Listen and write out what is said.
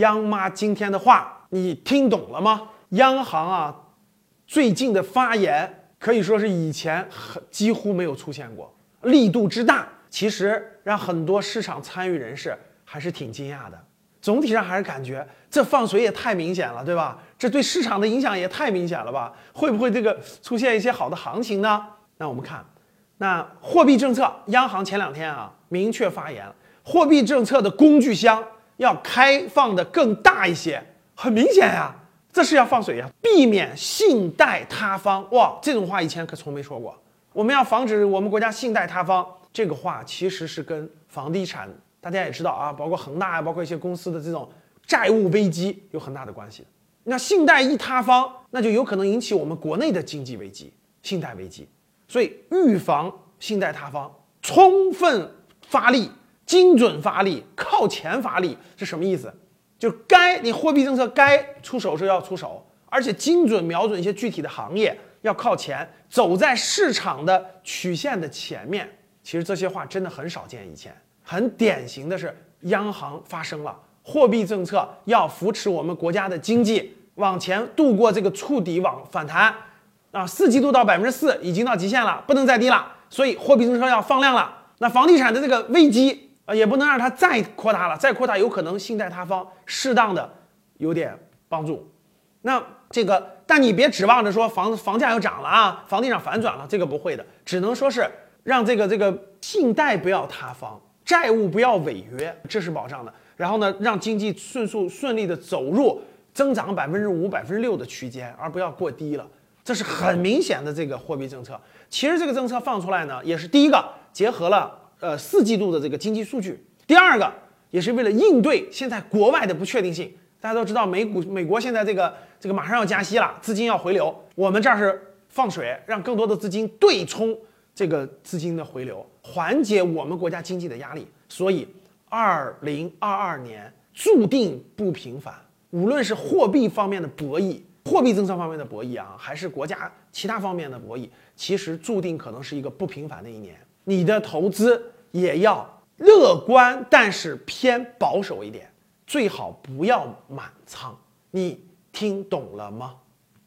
央妈今天的话你听懂了吗？央行啊，最近的发言可以说是以前很几乎没有出现过，力度之大，其实让很多市场参与人士还是挺惊讶的。总体上还是感觉这放水也太明显了，对吧？这对市场的影响也太明显了吧？会不会这个出现一些好的行情呢？那我们看，那货币政策，央行前两天啊明确发言，货币政策的工具箱要开放的更大一些，很明显呀，这是要放水呀，避免信贷塌方。哇，这种话以前可从没说过。我们要防止我们国家信贷塌方，这个话其实是跟房地产。大家也知道啊，包括恒大啊，包括一些公司的这种债务危机有很大的关系。那信贷一塌方，那就有可能引起我们国内的经济危机、信贷危机。所以，预防信贷塌方，充分发力、精准发力、靠前发力是什么意思？就该你货币政策该出手时要出手，而且精准瞄准一些具体的行业，要靠前，走在市场的曲线的前面。其实这些话真的很少见，以前。很典型的是，央行发声了，货币政策要扶持我们国家的经济往前度过这个触底往反弹，啊，四季度到百分之四已经到极限了，不能再低了，所以货币政策要放量了。那房地产的这个危机也不能让它再扩大了，再扩大有可能信贷塌方，适当的有点帮助。那这个，但你别指望着说房子房价又涨了啊，房地产反转了，这个不会的，只能说是让这个这个信贷不要塌方。债务不要违约，这是保障的。然后呢，让经济迅速顺利的走入增长百分之五、百分之六的区间，而不要过低了。这是很明显的这个货币政策。其实这个政策放出来呢，也是第一个结合了呃四季度的这个经济数据，第二个也是为了应对现在国外的不确定性。大家都知道，美股美国现在这个这个马上要加息了，资金要回流，我们这儿是放水，让更多的资金对冲。这个资金的回流，缓解我们国家经济的压力，所以二零二二年注定不平凡。无论是货币方面的博弈，货币政策方面的博弈啊，还是国家其他方面的博弈，其实注定可能是一个不平凡的一年。你的投资也要乐观，但是偏保守一点，最好不要满仓。你听懂了吗？